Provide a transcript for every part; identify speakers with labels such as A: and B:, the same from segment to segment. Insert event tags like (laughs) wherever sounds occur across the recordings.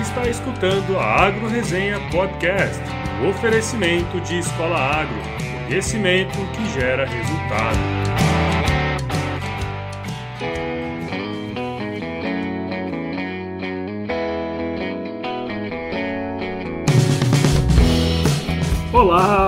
A: está escutando a Agro Resenha Podcast, um oferecimento de Escola Agro, conhecimento que gera resultado. Olá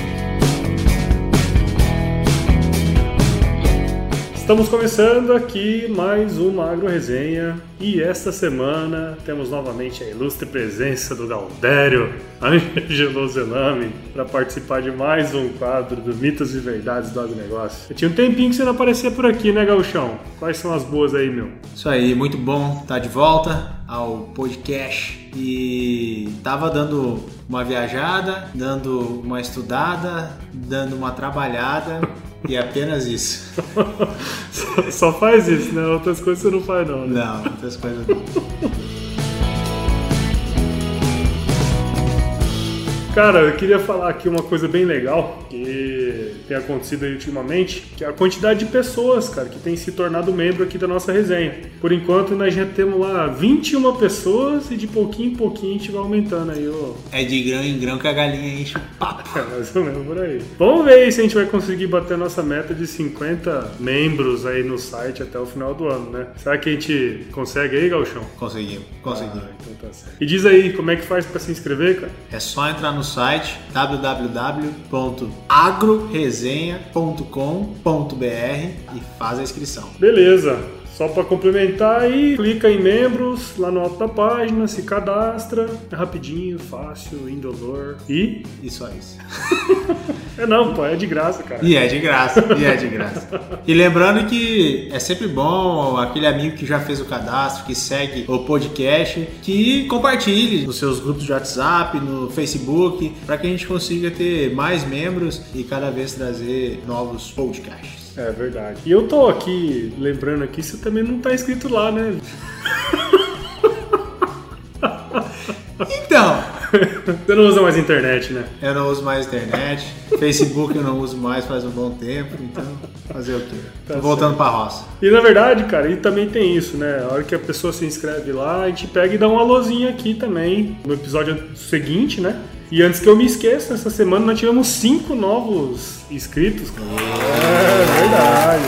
A: Estamos começando aqui mais uma Agro Resenha e esta semana temos novamente a ilustre presença do Galdério (laughs) Angelo Zelami para participar de mais um quadro do Mitos e Verdades do Agronegócio. Eu tinha um tempinho que você não aparecia por aqui, né, Gauchão? Quais são as boas aí, meu?
B: Isso aí, muito bom estar de volta ao podcast e tava dando uma viajada, dando uma estudada, dando uma trabalhada (laughs) e apenas isso. (laughs)
A: Só faz isso, né? Outras coisas você não faz não, né?
B: Não, outras coisas não.
A: Cara, eu queria falar aqui uma coisa bem legal que tem acontecido aí ultimamente, que é a quantidade de pessoas, cara, que tem se tornado membro aqui da nossa resenha. Por enquanto, nós já temos lá 21 pessoas e de pouquinho em pouquinho a gente vai aumentando aí, ó.
B: É de grão em grão que a galinha enche o papo. (laughs)
A: É mais ou menos por aí. Vamos ver aí se a gente vai conseguir bater a nossa meta de 50 membros aí no site até o final do ano, né? Será que a gente consegue aí, Galchão?
B: Conseguimos, conseguimos.
A: Ah, então tá certo. E diz aí, como é que faz pra se inscrever, cara?
B: É só entrar no site www.agroresenha.com.br e faz a inscrição.
A: Beleza. Só para complementar aí, clica em membros lá no alto da página, se cadastra, é rapidinho, fácil, indolor e
B: E só isso. (laughs)
A: é não, pô, é de graça, cara.
B: E é de graça, e é de graça. E lembrando que é sempre bom aquele amigo que já fez o cadastro, que segue o podcast, que compartilhe nos seus grupos de WhatsApp, no Facebook, para que a gente consiga ter mais membros e cada vez trazer novos podcasts.
A: É verdade. E eu tô aqui lembrando aqui, você também não tá inscrito lá, né?
B: Então, (laughs)
A: Você não usa mais internet, né?
B: eu não uso mais internet, Facebook eu não uso mais faz um bom tempo, então fazer o quê?
A: Tá
B: Tô voltando pra roça.
A: E na verdade, cara, e também tem isso, né? A hora que a pessoa se inscreve lá, a gente pega e dá um alôzinho aqui também no episódio seguinte, né? E antes que eu me esqueça, essa semana nós tivemos cinco novos inscritos, cara. É verdade.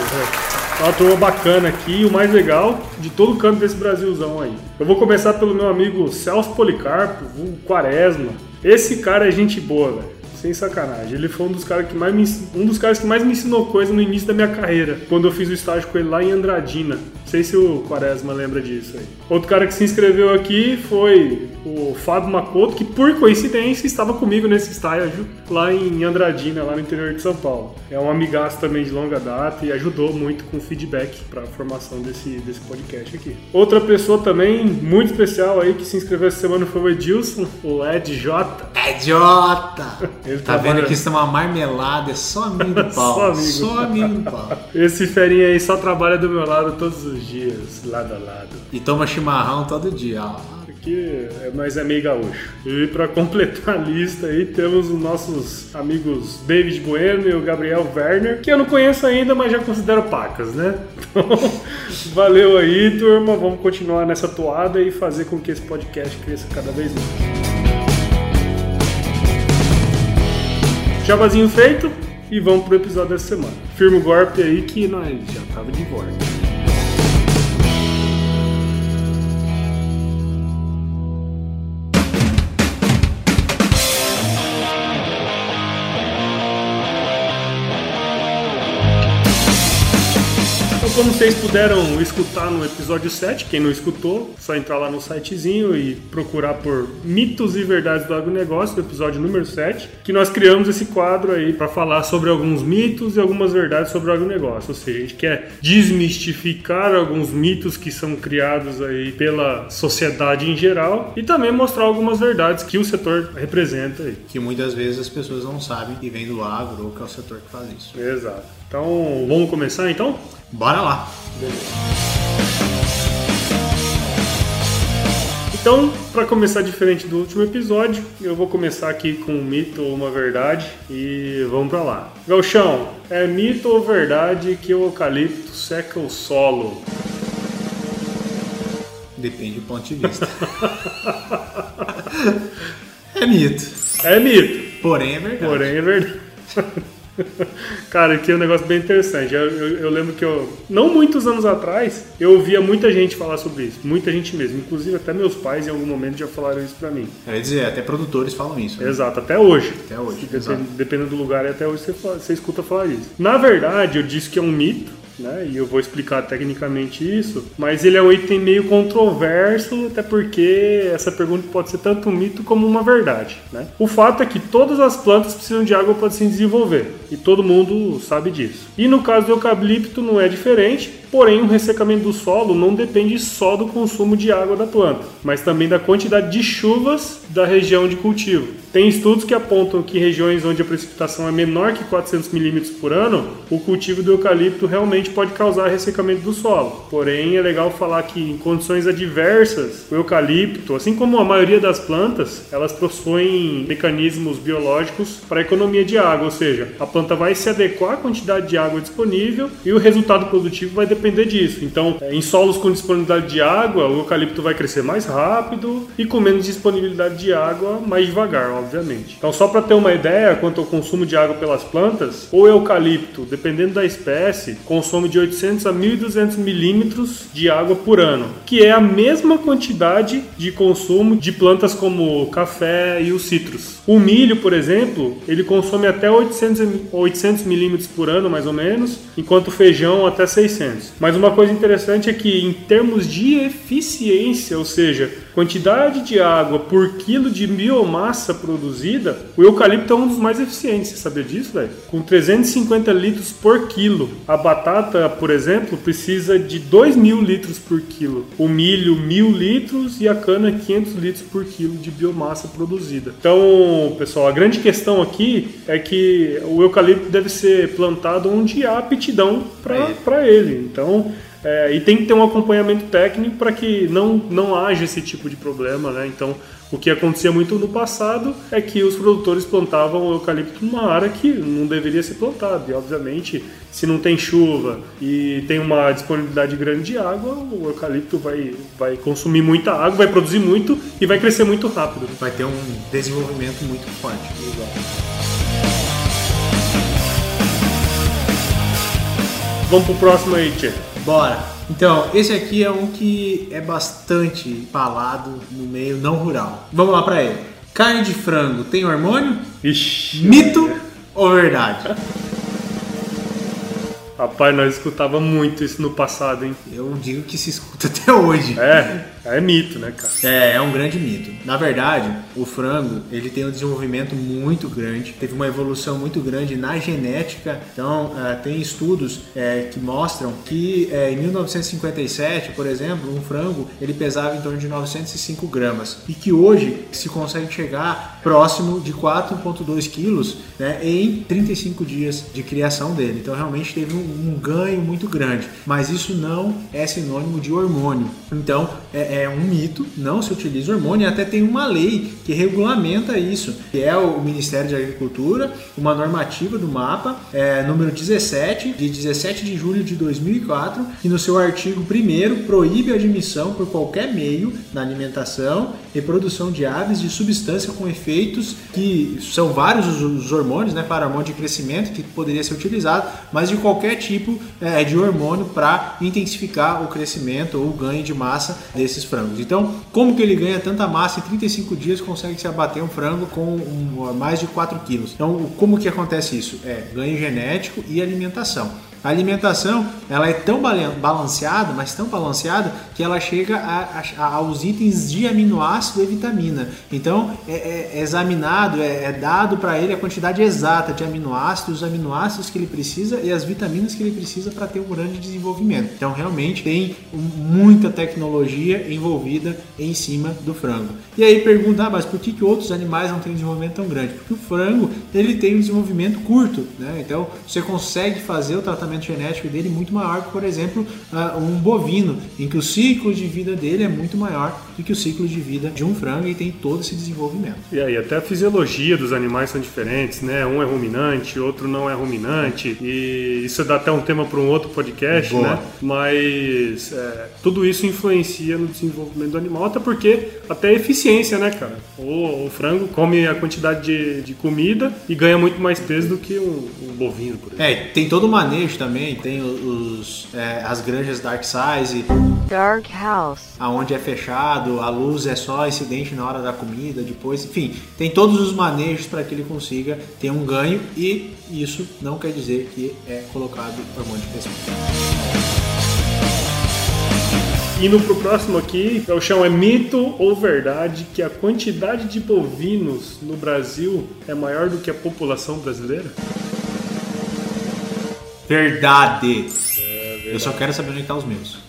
A: É. Uma turma bacana aqui o mais legal de todo canto desse Brasilzão aí. Eu vou começar pelo meu amigo Celso Policarpo, o Quaresma. Esse cara é gente boa, velho. Sem sacanagem. Ele foi um dos caras que mais me, um dos caras que mais me ensinou coisa no início da minha carreira, quando eu fiz o estágio com ele lá em Andradina. Não sei se o Quaresma lembra disso aí. Outro cara que se inscreveu aqui foi o Fábio Macoto, que por coincidência estava comigo nesse estágio lá em Andradina, lá no interior de São Paulo. É um amigaço também de longa data e ajudou muito com o feedback para a formação desse, desse podcast aqui. Outra pessoa também muito especial aí que se inscreveu essa semana foi o Edilson, o Ed J.
B: É idiota! (laughs)
A: Ele
B: Tá vendo que isso é uma marmelada, é só amigo do (laughs) pau.
A: Só amigo.
B: Só amigo do pau.
A: Esse ferinha aí só trabalha do meu lado todos os dias, lado a lado.
B: E toma chimarrão todo dia, ó.
A: Porque é, nós é meio gaúcho. E para completar a lista aí, temos os nossos amigos David Bueno e o Gabriel Werner, que eu não conheço ainda, mas já considero pacas, né? (laughs) Então, valeu aí, turma. Vamos continuar nessa toada e fazer com que esse podcast cresça cada vez mais. Jabazinho feito e vamos pro episódio dessa semana. Firma o golpe aí que nós já tava de volta. Como vocês puderam escutar no episódio 7, quem não escutou, só entrar lá no sitezinho e procurar por Mitos e Verdades do Agronegócio, do episódio número 7, que nós criamos esse quadro aí para falar sobre alguns mitos e algumas verdades sobre o agronegócio. Ou seja, a gente quer desmistificar alguns mitos que são criados aí pela sociedade em geral e também mostrar algumas verdades que o setor representa aí.
B: Que muitas vezes as pessoas não sabem que vem do agro ou que é o setor que faz isso.
A: Exato. Então, vamos começar então?
B: Bora lá!
A: Então, para começar diferente do último episódio, eu vou começar aqui com um mito ou uma verdade e vamos para lá. Galchão, é mito ou verdade que o eucalipto seca o solo?
B: Depende do ponto de vista. (laughs) é mito.
A: É mito.
B: Porém é verdade.
A: Porém é verdade. (laughs) (laughs) Cara, aqui é um negócio bem interessante. Eu, eu, eu, lembro que eu, não muitos anos atrás, eu ouvia muita gente falar sobre isso. Muita gente mesmo. Inclusive, até meus pais em algum momento já falaram isso pra mim.
B: Quer dizer, até produtores falam isso.
A: Né? Exato, até hoje.
B: Até hoje.
A: Depend, dependendo do lugar, até hoje você, você escuta falar isso. Na verdade, eu disse que é um mito né? E eu vou explicar tecnicamente isso, mas ele é um item meio controverso, até porque essa pergunta pode ser tanto um mito como uma verdade, né? O fato é que todas as plantas precisam de água para se desenvolver, e todo mundo sabe disso. E no caso do eucalipto não é diferente, Porém, o ressecamento do solo não depende só do consumo de água da planta, mas também da quantidade de chuvas da região de cultivo. Tem estudos que apontam que regiões onde a precipitação é menor que 400 milímetros por ano, o cultivo do eucalipto realmente pode causar ressecamento do solo. Porém, é legal falar que em condições adversas, o eucalipto, assim como a maioria das plantas, elas possuem mecanismos biológicos para economia de água, ou seja, a planta vai se adequar à quantidade de água disponível e o resultado produtivo vai depender depender disso. Então, é, em solos com disponibilidade de água, o eucalipto vai crescer mais rápido e com menos disponibilidade de água, mais devagar, obviamente. Então, só para ter uma ideia quanto ao consumo de água pelas plantas, o eucalipto, dependendo da espécie, consome de 800 a 1.200 milímetros de água por ano, que é a mesma quantidade de consumo de plantas como o café e os citros. O milho, por exemplo, ele consome até 800, 800 milímetros por ano, mais ou menos, enquanto o feijão até 600. Mas uma coisa interessante é que, em termos de eficiência, ou seja, quantidade de água por quilo de biomassa produzida, o eucalipto é um dos mais eficientes. Você sabia disso, velho? Com 350 litros por quilo. A batata, por exemplo, precisa de 2 mil litros por quilo. O milho, 1000 litros e a cana, 500 litros por quilo de biomassa produzida. Então, pessoal, a grande questão aqui é que o eucalipto deve ser plantado onde há aptidão para ele. Então, é, e tem que ter um acompanhamento técnico para que não, não haja esse tipo de problema, né? Então, o que acontecia muito no passado é que os produtores plantavam o eucalipto numa área que não deveria ser plantado. E, obviamente, se não tem chuva e tem uma disponibilidade grande de água, o eucalipto vai, vai consumir muita água, vai produzir muito e vai crescer muito rápido.
B: Vai ter um desenvolvimento muito forte. Exato.
A: Vamos pro próximo aí, Tchê.
B: Bora. Então, esse aqui é um que é bastante falado no meio não rural. Vamos lá para ele. Carne de frango tem hormônio?
A: Ixi.
B: Mito ou verdade? (laughs)
A: Rapaz, nós escutava muito isso no passado, hein?
B: Eu digo que se escuta (laughs) até hoje.
A: É, é mito, né, cara?
B: É, é um grande mito. Na verdade, o frango, ele tem um desenvolvimento muito grande, teve uma evolução muito grande na genética. Então, uh, tem estudos uh, que mostram que uh, em 1957, por exemplo, um frango, ele pesava em torno de 905 gramas. E que hoje se consegue chegar próximo de 4,2 quilos né, em 35 dias de criação dele. Então, realmente teve um, um ganho muito grande. Mas isso não é sinônimo de hormônio. Então, é, é um mito, não se utiliza hormônio, até tem uma lei que regulamenta isso, que é o Ministério de Agricultura, uma normativa do mapa, é, número 17, de 17 de julho de 2004, que no seu artigo 1 proíbe a admissão por qualquer meio na alimentação e produção de aves de substância com efeitos que são vários os hormônios, né, para hormônio de crescimento que poderia ser utilizado, mas de qualquer tipo é, de hormônio para intensificar o crescimento ou o ganho de massa desses esses frangos. Então, como que ele ganha tanta massa em 35 dias consegue se abater um frango com um, mais de 4 quilos? Então, como que acontece isso? É ganho genético e alimentação. A alimentação ela é tão balanceada, mas tão balanceada que ela chega a, a, aos itens de aminoácido e vitamina. Então é, é, é examinado, é, é dado para ele a quantidade exata de aminoácidos, os aminoácidos que ele precisa e as vitaminas que ele precisa para ter um grande desenvolvimento. Então realmente tem muita tecnologia envolvida em cima do frango. E aí pergunta, ah, mas por que, que outros animais não têm um desenvolvimento tão grande? Porque o frango ele tem um desenvolvimento curto, né? Então você consegue fazer o tratamento genético dele muito maior que, por exemplo, uh, um bovino, em que o ciclo de vida dele é muito maior do que o ciclo de vida de um frango e tem todo esse desenvolvimento.
A: E aí, até a fisiologia dos animais são diferentes, né? Um é ruminante, outro não é ruminante, e isso dá até um tema para um outro podcast, Boa. né? Mas é, tudo isso influencia no desenvolvimento do animal, até porque até a eficiência, né, cara? O, o frango come a quantidade de, de, comida e ganha muito mais peso do que um, um bovino, por
B: exemplo. É, tem todo o manejo também, tem os, é, as granjas dark size. Dark House. Aonde é fechado, a luz é só incidente na hora da comida, depois, enfim, tem todos os manejos para que ele consiga ter um ganho e isso não quer dizer que é colocado hormônio de crescimento.
A: Indo pro próximo aqui, o chão é mito ou verdade que a quantidade de bovinos no Brasil é maior do que a população brasileira?
B: Verdade. É, Eu só quero saber onde estão tá os meus.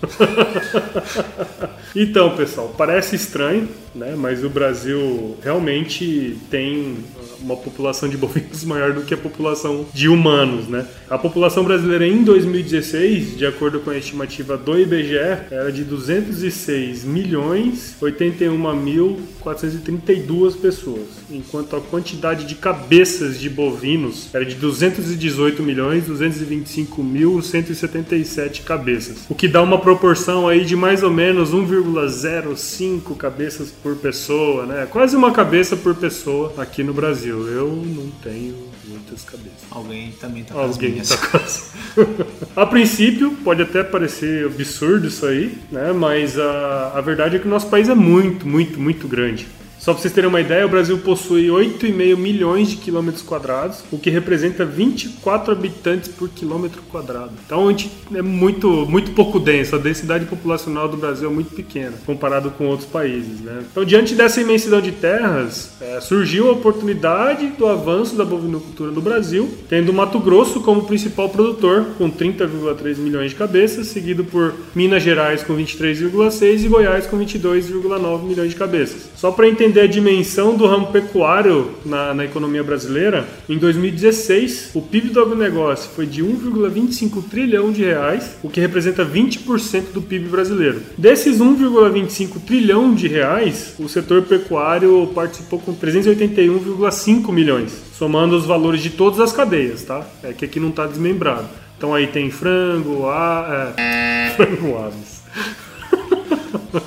B: (laughs)
A: então, pessoal, parece estranho, né? Mas o Brasil realmente tem uma população de bovinos (laughs) maior do que a população de humanos, né? A população brasileira em 2016, de acordo com a estimativa do IBGE, era de 206 milhões 81 mil 432 pessoas, enquanto a quantidade de cabeças de bovinos era de 218 milhões 225 mil 177 cabeças, o que dá uma proporção aí de mais ou menos 1,05 cabeças por pessoa, né? Quase uma cabeça por pessoa aqui no Brasil. Eu não tenho muitas cabeças.
B: Alguém também tá
A: com Alguém tá com (laughs) A princípio, pode até parecer absurdo isso aí, né? Mas a, a verdade é que o nosso país é muito, muito, muito grande. Só para vocês terem uma ideia, o Brasil possui 8,5 milhões de quilômetros quadrados, o que representa 24 habitantes por quilômetro quadrado. Então a gente é muito, muito pouco denso. A densidade populacional do Brasil é muito pequena, comparado com outros países. Né? Então, diante dessa imensidão de terras, é, surgiu a oportunidade do avanço da bovinocultura no Brasil, tendo Mato Grosso como principal produtor, com 30,3 milhões de cabeças, seguido por Minas Gerais com 23,6 e Goiás com 22,9 milhões de cabeças. Só para entender entender a dimensão do ramo pecuário na, na economia brasileira, em 2016 o PIB do agronegócio foi de 1,25 trilhão de reais, o que representa 20% do PIB brasileiro. Desses 1,25 trilhão de reais, o setor pecuário participou com 381,5 milhões, somando os valores de todas as cadeias, tá? É que aqui não está desmembrado. Então aí tem frango, a, é, (laughs) frango aves.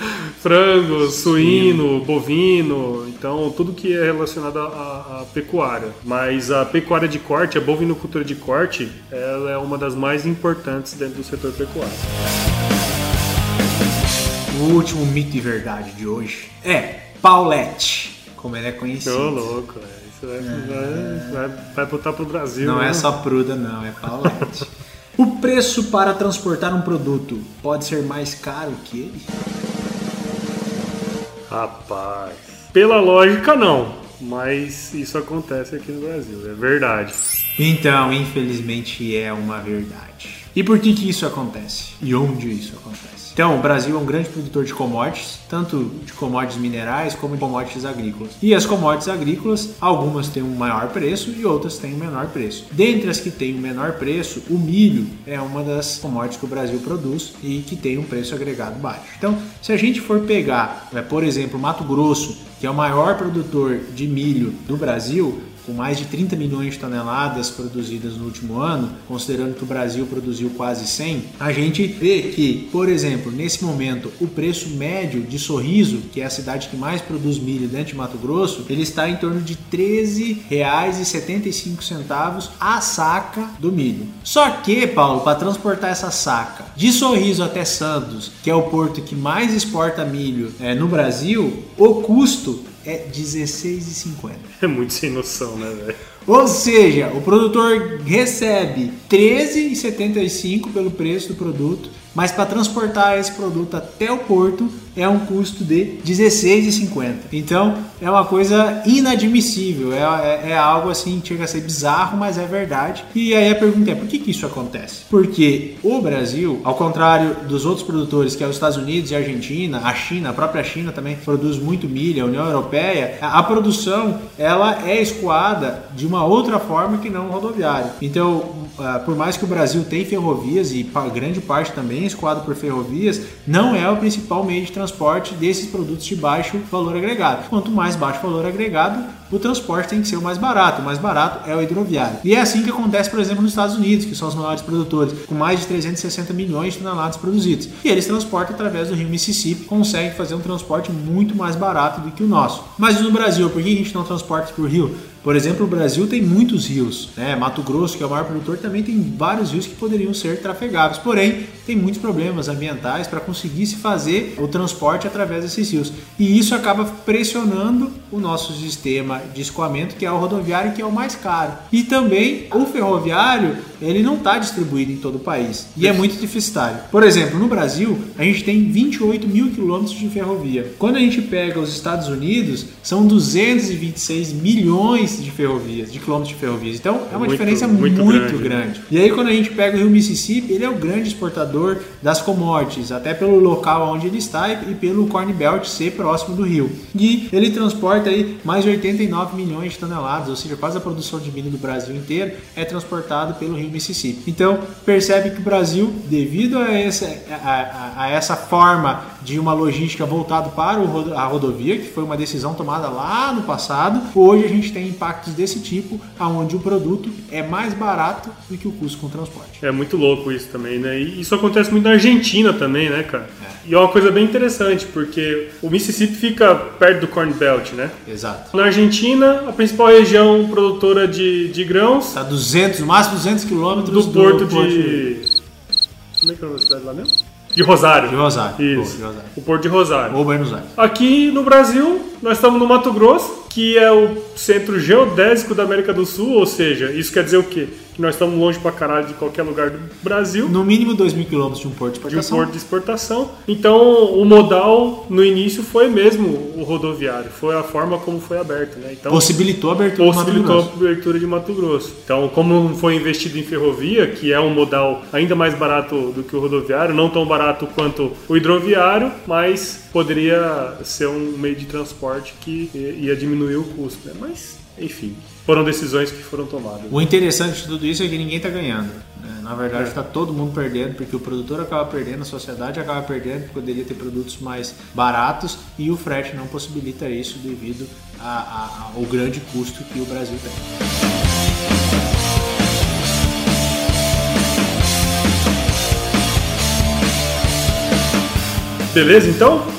A: (laughs) frango, suíno, bovino, então tudo que é relacionado à, à, pecuária. Mas a pecuária de corte, a bovinocultura de corte, ela é uma das mais importantes dentro do setor pecuário.
B: O último mito e verdade de hoje é Paulette, como ele é conhecido.
A: Ô, louco, é. Isso vai, é... vai, vai, vai botar pro Brasil.
B: Não né? é só Pruda, não, é Paulette. (laughs) o preço para transportar um produto pode ser mais caro que ele?
A: Rapaz, pela lógica não, mas isso acontece aqui no Brasil, é verdade.
B: Então, infelizmente é uma verdade. E por que que isso acontece? E onde isso acontece? Então, o Brasil é um grande produtor de commodities, tanto de commodities minerais como de commodities agrícolas. E as commodities agrícolas, algumas têm um maior preço e outras têm um menor preço. Dentre as que têm um menor preço, o milho é uma das commodities que o Brasil produz e que tem um preço agregado baixo. Então, se a gente for pegar, né, por exemplo, Mato Grosso, que é o maior produtor de milho do Brasil, com mais de 30 milhões de toneladas produzidas no último ano, considerando que o Brasil produziu quase 100, a gente vê que, por exemplo, nesse momento, o preço médio de Sorriso, que é a cidade que mais produz milho dentro de Mato Grosso, ele está em torno de R$ 13,75 a saca do milho. Só que, Paulo, para transportar essa saca de Sorriso até Santos, que é o porto que mais exporta milho é, no Brasil, o custo é R$16,50.
A: É muito sem noção, né, velho?
B: Ou seja, o produtor recebe R$13,75 pelo preço do produto, mas para transportar esse produto até o porto é um custo de R$16,50. Então é uma coisa inadmissível, é, é, é, algo assim, chega a ser bizarro, mas é verdade. E aí a pergunta é: por que, que isso acontece? Porque o Brasil, ao contrário dos outros produtores, que é os Estados Unidos e a Argentina, a China, a própria China também produz muito milho, a União Europeia, a produção ela é escoada de uma uma outra forma que não rodoviária. Então, uh, por mais que o Brasil tenha ferrovias e grande parte também é escoado por ferrovias, não é o principal meio de transporte desses produtos de baixo valor agregado. Quanto mais baixo valor agregado, o transporte tem que ser o mais barato. O mais barato é o hidroviário. E é assim que acontece, por exemplo, nos Estados Unidos, que são os maiores produtores, com mais de 360 milhões de toneladas produzidos. E eles transportam através do rio Mississippi, conseguem fazer um transporte muito mais barato do que o nosso. Mas no Brasil, por que a gente não transporta por rio? Por exemplo, o Brasil tem muitos rios, né? Mato Grosso, que é o maior produtor, também tem vários rios que poderiam ser trafegáveis. Porém, tem muitos problemas ambientais para conseguir se fazer o transporte através desses rios. E isso acaba pressionando o nosso sistema de escoamento, que é o rodoviário, que é o mais caro. E também o ferroviário, ele não está distribuído em todo o país. E é muito deficitário. Por exemplo, no Brasil, a gente tem 28 mil quilômetros de ferrovia. Quando a gente pega os Estados Unidos, são 226 milhões de ferrovias, de quilômetros de ferrovias. Então é uma muito, diferença muito, muito grande. grande. E aí quando a gente pega o Rio Mississippi, ele é o grande exportador das commodities, até pelo local onde ele está e pelo Corn Belt ser próximo do rio. E ele transporta aí mais de 89 milhões de toneladas, ou seja, quase a produção de milho do Brasil inteiro é transportado pelo Rio Mississippi. Então percebe que o Brasil, devido a essa, a, a, a essa forma de uma logística voltada para a rodovia, que foi uma decisão tomada lá no passado, hoje a gente tem impactos desse tipo, aonde o produto é mais barato do que o custo com transporte.
A: É muito louco isso também, né? E isso acontece muito na Argentina também, né, cara? É. E é uma coisa bem interessante, porque o Mississippi fica perto do Corn Belt, né?
B: Exato.
A: Na Argentina, a principal região produtora de, de grãos...
B: Está 200, no máximo 200 quilômetros
A: do, do porto de... Como é que é a cidade lá mesmo? De Rosário.
B: De Rosário.
A: Isso.
B: de Rosário.
A: O Porto de Rosário.
B: Ou Buenos Aires.
A: Aqui no Brasil, nós estamos no Mato Grosso, que é o centro geodésico da América do Sul, ou seja, isso quer dizer o quê? Que nós estamos longe pra caralho de qualquer lugar do Brasil.
B: No mínimo 2 mil quilômetros de um porto de exportação.
A: De um porto de exportação. Então, o modal no início foi mesmo o rodoviário, foi a forma como foi aberto, né? Então,
B: possibilitou a abertura
A: possibilitou
B: de Mato Grosso.
A: a abertura de Mato Grosso. Então, como foi investido em ferrovia, que é um modal ainda mais barato do que o rodoviário, não tão barato quanto o hidroviário, mas poderia ser um meio de transporte que ia diminuir o custo, né? Mas, enfim, foram decisões que foram tomadas.
B: O interessante de tudo isso é que ninguém está ganhando. Né? Na verdade, está é. todo mundo perdendo, porque o produtor acaba perdendo, a sociedade acaba perdendo, porque poderia ter produtos mais baratos e o frete não possibilita isso devido a, a, ao grande custo que o Brasil tem.
A: Beleza, então?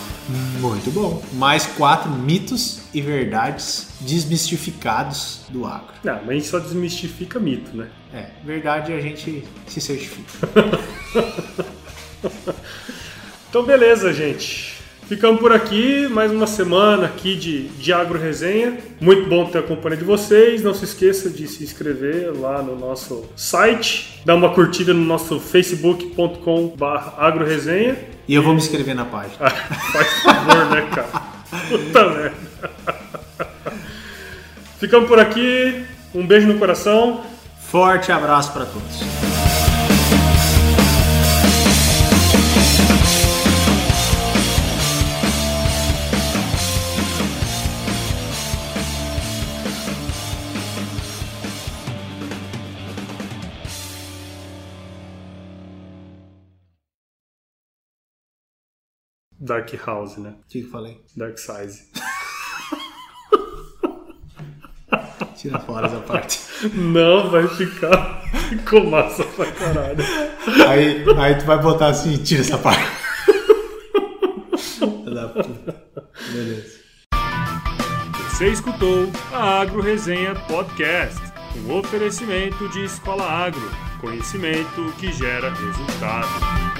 B: Muito bom. Mais quatro mitos e verdades desmistificados do agro.
A: Não, mas a gente só desmistifica mito, né?
B: É, verdade a gente se certifica. (laughs)
A: então, beleza, gente. Ficamos por aqui, mais uma semana aqui de, de Agro Resenha. Muito bom ter a companhia de vocês. Não se esqueça de se inscrever lá no nosso site, dar uma curtida no nosso facebook.com.br agroresenha.
B: E eu vou me inscrever na página. Ah,
A: faz favor, né, cara? Puta merda. Ficamos por aqui. Um beijo no coração.
B: Forte abraço para todos.
A: Dark House, né?
B: O que, que eu falei?
A: Dark Size.
B: Tira fora essa parte.
A: Não, vai ficar com massa pra caralho.
B: Aí, aí tu vai botar assim, tira essa parte. da puta. Beleza.
A: Você escutou a Agro Resenha Podcast, um oferecimento de Escola Agro, conhecimento que gera resultado.